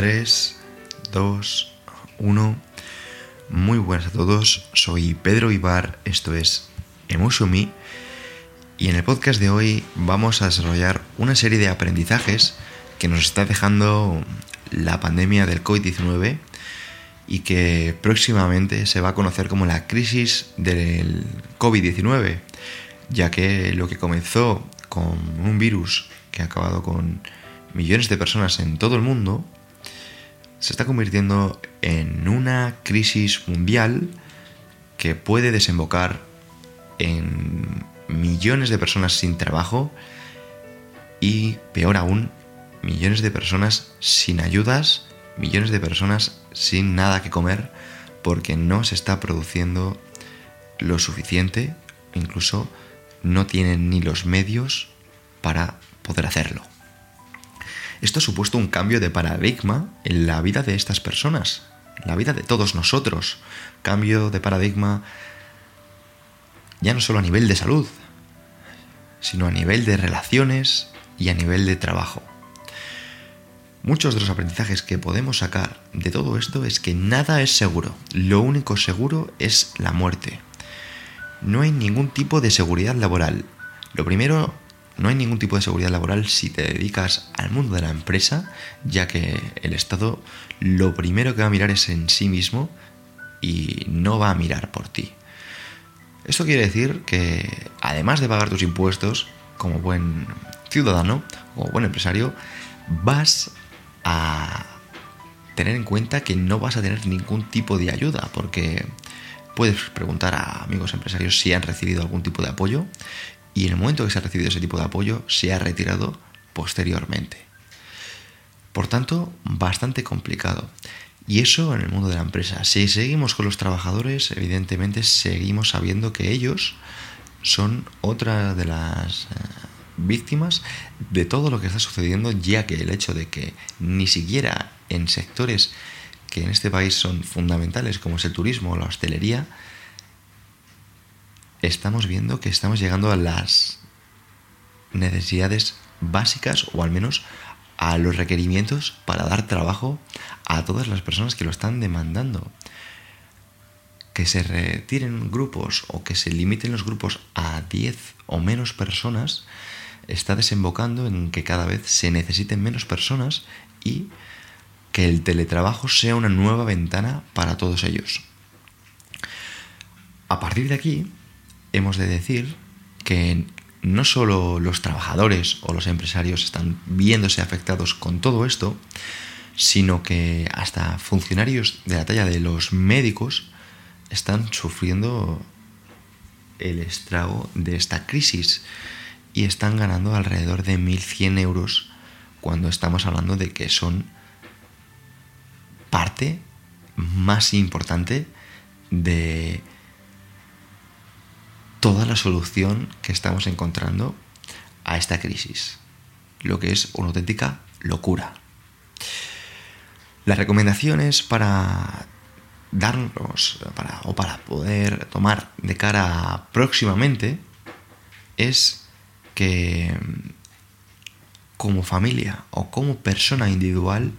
3, 2, 1. Muy buenas a todos, soy Pedro Ibar, esto es Me y en el podcast de hoy vamos a desarrollar una serie de aprendizajes que nos está dejando la pandemia del COVID-19 y que próximamente se va a conocer como la crisis del COVID-19, ya que lo que comenzó con un virus que ha acabado con millones de personas en todo el mundo, se está convirtiendo en una crisis mundial que puede desembocar en millones de personas sin trabajo y, peor aún, millones de personas sin ayudas, millones de personas sin nada que comer porque no se está produciendo lo suficiente, incluso no tienen ni los medios para poder hacerlo. Esto ha supuesto un cambio de paradigma en la vida de estas personas, en la vida de todos nosotros. Cambio de paradigma ya no solo a nivel de salud, sino a nivel de relaciones y a nivel de trabajo. Muchos de los aprendizajes que podemos sacar de todo esto es que nada es seguro. Lo único seguro es la muerte. No hay ningún tipo de seguridad laboral. Lo primero no hay ningún tipo de seguridad laboral si te dedicas al mundo de la empresa, ya que el Estado lo primero que va a mirar es en sí mismo y no va a mirar por ti. Esto quiere decir que además de pagar tus impuestos como buen ciudadano o buen empresario, vas a tener en cuenta que no vas a tener ningún tipo de ayuda, porque puedes preguntar a amigos empresarios si han recibido algún tipo de apoyo y en el momento que se ha recibido ese tipo de apoyo se ha retirado posteriormente. Por tanto, bastante complicado. Y eso en el mundo de la empresa. Si seguimos con los trabajadores, evidentemente seguimos sabiendo que ellos son otra de las eh, víctimas de todo lo que está sucediendo, ya que el hecho de que ni siquiera en sectores que en este país son fundamentales, como es el turismo o la hostelería, estamos viendo que estamos llegando a las necesidades básicas o al menos a los requerimientos para dar trabajo a todas las personas que lo están demandando. Que se retiren grupos o que se limiten los grupos a 10 o menos personas está desembocando en que cada vez se necesiten menos personas y que el teletrabajo sea una nueva ventana para todos ellos. A partir de aquí, hemos de decir que no solo los trabajadores o los empresarios están viéndose afectados con todo esto, sino que hasta funcionarios de la talla de los médicos están sufriendo el estrago de esta crisis y están ganando alrededor de 1.100 euros cuando estamos hablando de que son parte más importante de toda la solución que estamos encontrando a esta crisis, lo que es una auténtica locura. Las recomendaciones para darnos para, o para poder tomar de cara próximamente es que como familia o como persona individual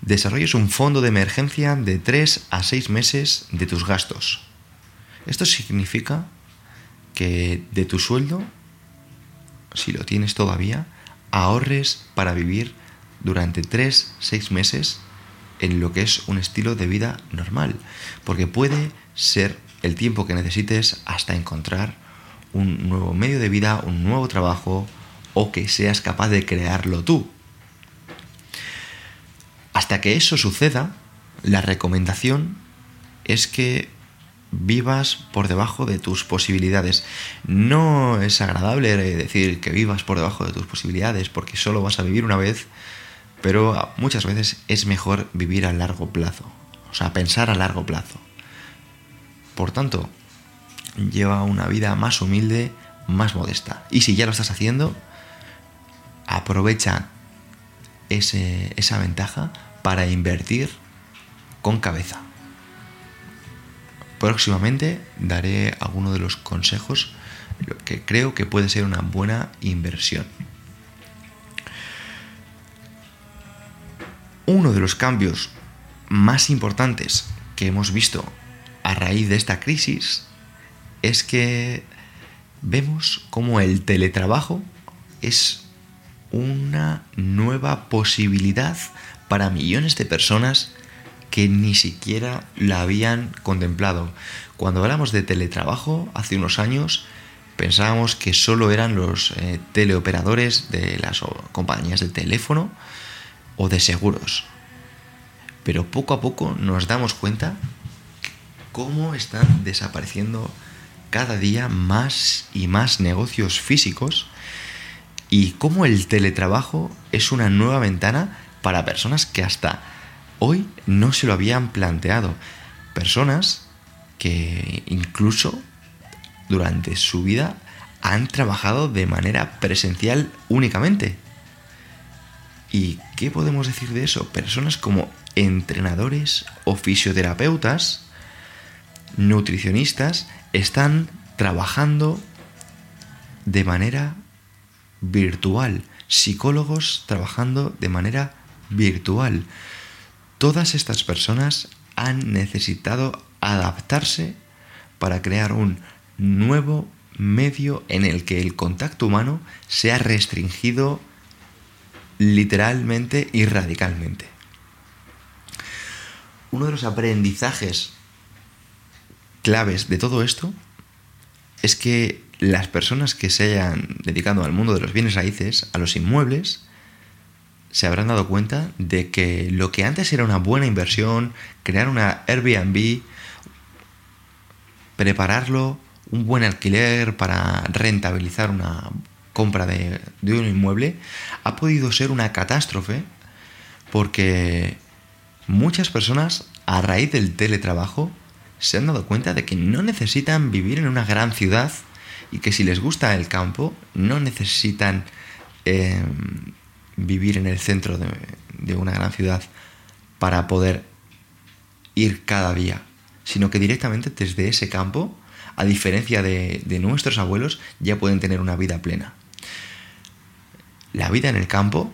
desarrolles un fondo de emergencia de 3 a 6 meses de tus gastos. Esto significa que de tu sueldo, si lo tienes todavía, ahorres para vivir durante 3, 6 meses en lo que es un estilo de vida normal. Porque puede ser el tiempo que necesites hasta encontrar un nuevo medio de vida, un nuevo trabajo o que seas capaz de crearlo tú. Hasta que eso suceda, la recomendación es que vivas por debajo de tus posibilidades. No es agradable decir que vivas por debajo de tus posibilidades porque solo vas a vivir una vez, pero muchas veces es mejor vivir a largo plazo, o sea, pensar a largo plazo. Por tanto, lleva una vida más humilde, más modesta. Y si ya lo estás haciendo, aprovecha esa ventaja para invertir con cabeza. Próximamente daré algunos de los consejos que creo que puede ser una buena inversión. Uno de los cambios más importantes que hemos visto a raíz de esta crisis es que vemos como el teletrabajo es una nueva posibilidad para millones de personas que ni siquiera la habían contemplado. Cuando hablamos de teletrabajo hace unos años pensábamos que solo eran los eh, teleoperadores de las compañías de teléfono o de seguros. Pero poco a poco nos damos cuenta cómo están desapareciendo cada día más y más negocios físicos y cómo el teletrabajo es una nueva ventana para personas que hasta hoy no se lo habían planteado. Personas que incluso durante su vida han trabajado de manera presencial únicamente. ¿Y qué podemos decir de eso? Personas como entrenadores o fisioterapeutas, nutricionistas, están trabajando de manera virtual, psicólogos trabajando de manera virtual. Todas estas personas han necesitado adaptarse para crear un nuevo medio en el que el contacto humano sea restringido literalmente y radicalmente. Uno de los aprendizajes claves de todo esto es que las personas que se hayan dedicado al mundo de los bienes raíces, a los inmuebles, se habrán dado cuenta de que lo que antes era una buena inversión, crear una Airbnb, prepararlo, un buen alquiler para rentabilizar una compra de, de un inmueble, ha podido ser una catástrofe porque muchas personas a raíz del teletrabajo se han dado cuenta de que no necesitan vivir en una gran ciudad y que si les gusta el campo, no necesitan em, vivir en el centro de, una gran ciudad para poder ir cada día, sino que directamente desde ese campo, a diferencia de, nuestros abuelos, ya pueden tener una vida plena. La vida en el campo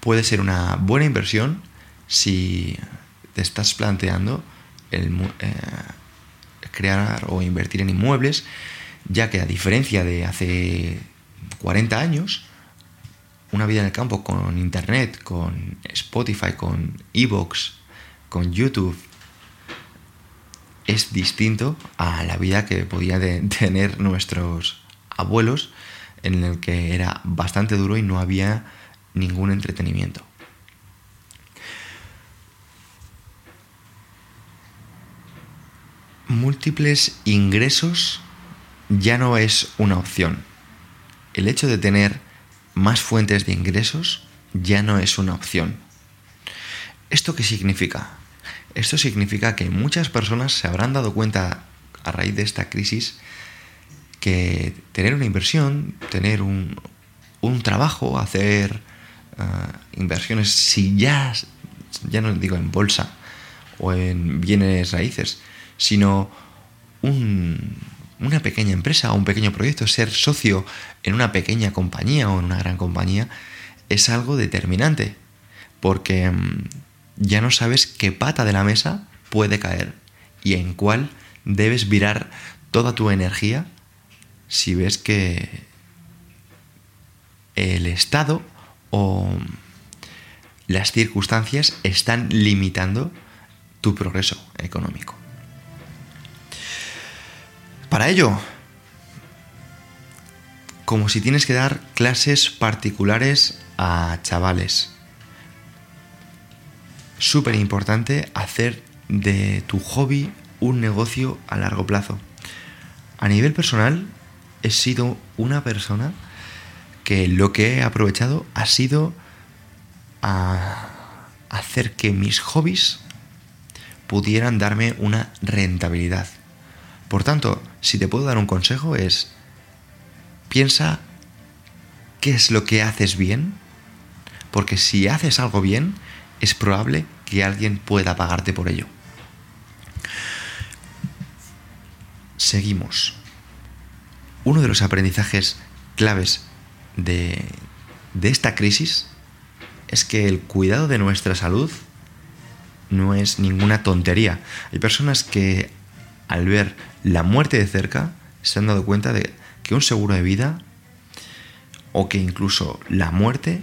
puede ser una buena inversión si te estás planteando el, eh, crear o invertir en inmuebles, ya que a diferencia de hace 40 años, una vida en el campo con internet, con Spotify, con Evox, con YouTube, es distinto a la vida que podían tener nuestros abuelos, en el que era bastante duro y no había ningún entretenimiento. múltiples ingresos ya no es una opción. El hecho de tener más fuentes de ingresos ya no es una opción. ¿Esto qué significa? Esto significa que muchas personas se habrán dado cuenta a raíz de esta crisis que tener una inversión, tener un, trabajo, hacer ah, inversiones, si ya, ya no digo en bolsa o en bienes raíces, sino una pequeña empresa o un pequeño proyecto, ser socio en una pequeña compañía o en una gran compañía, es algo determinante, porque mm, ya no sabes qué pata de la mesa puede caer y en cuál debes virar toda tu energía si ves que el Estado o las circunstancias están limitando tu progreso económico. Para ello, como si tienes que dar clases particulares a chavales. Súper importante hacer de tu hobby un negocio a largo plazo. A nivel personal, he sido una persona que lo que he aprovechado ha sido a hacer que mis hobbies pudieran darme una rentabilidad. Por tanto, si te puedo dar un consejo es, piensa qué es lo que haces bien, porque si haces algo bien, es probable que alguien pueda pagarte por ello. Seguimos. Uno de los aprendizajes claves de, de esta crisis es que el cuidado de nuestra salud no es ninguna tontería. Hay personas que al ver la muerte de cerca se han dado cuenta de que un seguro de vida o que incluso la muerte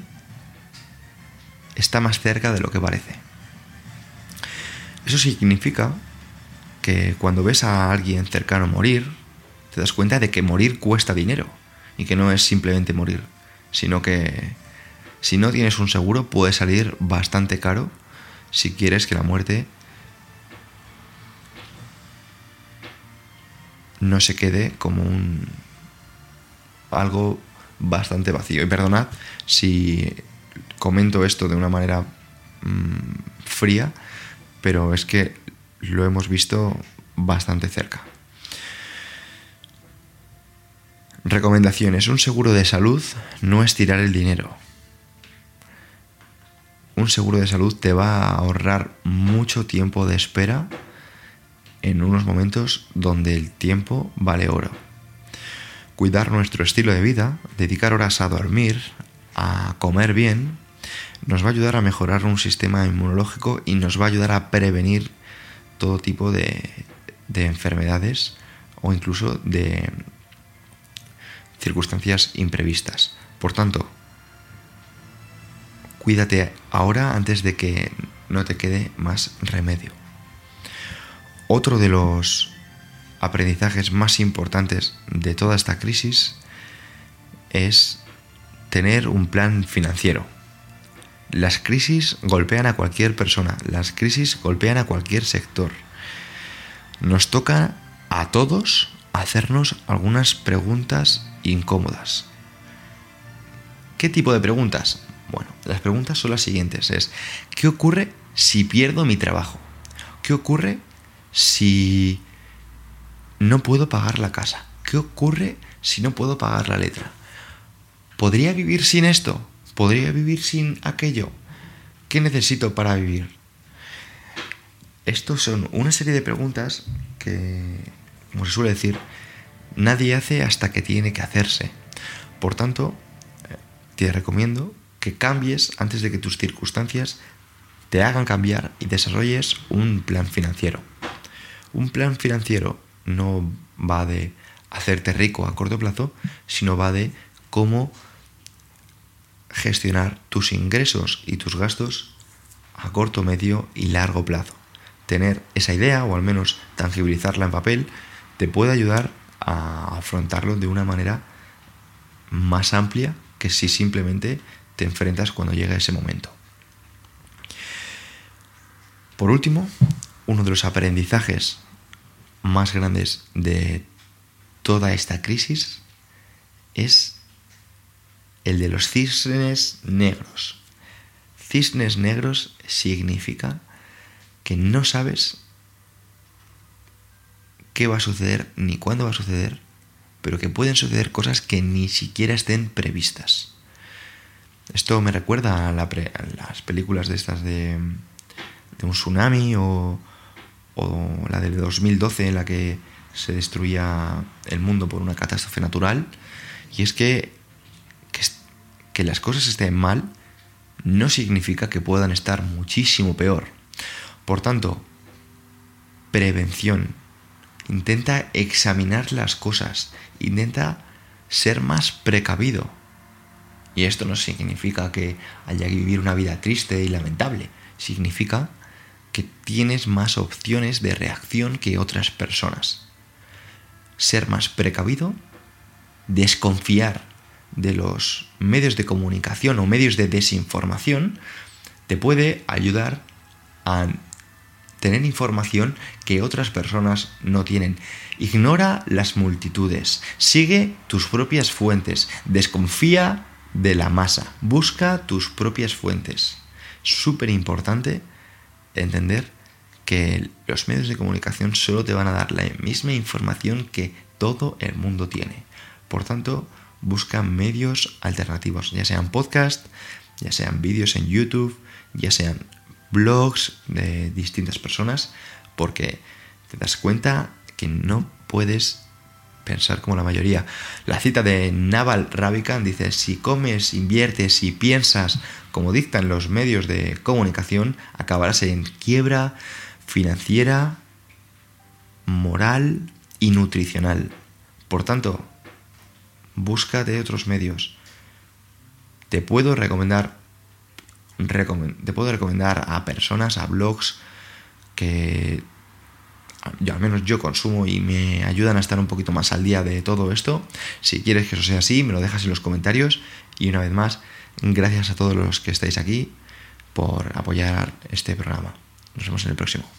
está más cerca de lo que parece. Eso significa que cuando ves a alguien cercano morir, te das cuenta de que morir cuesta dinero y que no es simplemente morir, sino que si no tienes un seguro puede salir bastante caro si quieres que la muerte no se quede como un algo bastante vacío. Y perdonad si comento esto de una manera mm, fría, pero es que lo hemos visto bastante cerca. Recomendaciones. Un seguro de salud no es tirar el dinero. Un seguro de salud te va a ahorrar mucho tiempo de espera en unos momentos donde el tiempo vale oro. Cuidar nuestro estilo de vida, dedicar horas a dormir, a comer bien, nos va a ayudar a mejorar un sistema inmunológico y nos va a ayudar a prevenir todo tipo de, de enfermedades o incluso de circunstancias imprevistas. Por tanto, cuídate ahora antes de que no te quede más remedio. Otro de los aprendizajes más importantes de toda esta crisis es tener un plan financiero. Las crisis golpean a cualquier persona, las crisis golpean a cualquier sector. Nos toca a todos hacernos algunas preguntas incómodas. ¿Qué tipo de preguntas? Bueno, las preguntas son las siguientes. Es, ¿qué ocurre si pierdo mi trabajo? ¿Qué ocurre si no puedo pagar la casa? ¿Qué ocurre si no puedo pagar la letra? ¿Podría vivir sin esto? ¿Podría vivir sin aquello? ¿Qué necesito para vivir? Estos son una serie de preguntas que, como se suele decir, nadie hace hasta que tiene que hacerse. Por tanto, te recomiendo que cambies antes de que tus circunstancias te hagan cambiar y desarrolles un plan financiero. Un plan financiero no va de hacerte rico a corto plazo, sino va de cómo gestionar tus ingresos y tus gastos a corto, medio y largo plazo. Tener esa idea, o al menos tangibilizarla en papel, te puede ayudar a afrontarlo de una manera más amplia que si simplemente te enfrentas cuando llega ese momento. Por último, uno de los aprendizajes más grandes de toda esta crisis es el de los cisnes negros. Cisnes negros significa que no sabes qué va a suceder ni cuándo va a suceder, pero que pueden suceder cosas que ni siquiera estén previstas. Esto me recuerda a, las películas de estas de, un tsunami o, la del 2012 en la que se destruía el mundo por una catástrofe natural. Y es que, que, que las cosas estén mal no significa que puedan estar muchísimo peor. Por tanto, prevención. Intenta examinar las cosas. Intenta ser más precavido. Y esto no significa que haya que vivir una vida triste y lamentable. Significa que tienes más opciones de reacción que otras personas. Ser más precavido, desconfiar de los medios de comunicación o medios de desinformación, te puede ayudar a tener información que otras personas no tienen. Ignora las multitudes, sigue tus propias fuentes, desconfía de la masa. Busca tus propias fuentes. súper importante entender que los medios de comunicación solo te van a dar la misma información que todo el mundo tiene. Por tanto, busca medios alternativos, ya sean podcast, ya sean vídeos en YouTube, ya sean blogs de distintas personas, porque te das cuenta que no puedes pensar como la mayoría. La cita de Naval Ravikant dice, si comes, inviertes y piensas como dictan los medios de comunicación, acabarás en quiebra, financiera, moral y nutricional. Por tanto, búscate otros medios. Te puedo recomendar, te puedo recomendar a personas, a blogs que yo al menos yo consumo y me ayudan a estar un poquito más al día de todo esto. Si quieres que eso sea así, me lo dejas en los comentarios. Y una vez más, gracias a todos los que estáis aquí por apoyar este programa. Nos vemos en el próximo.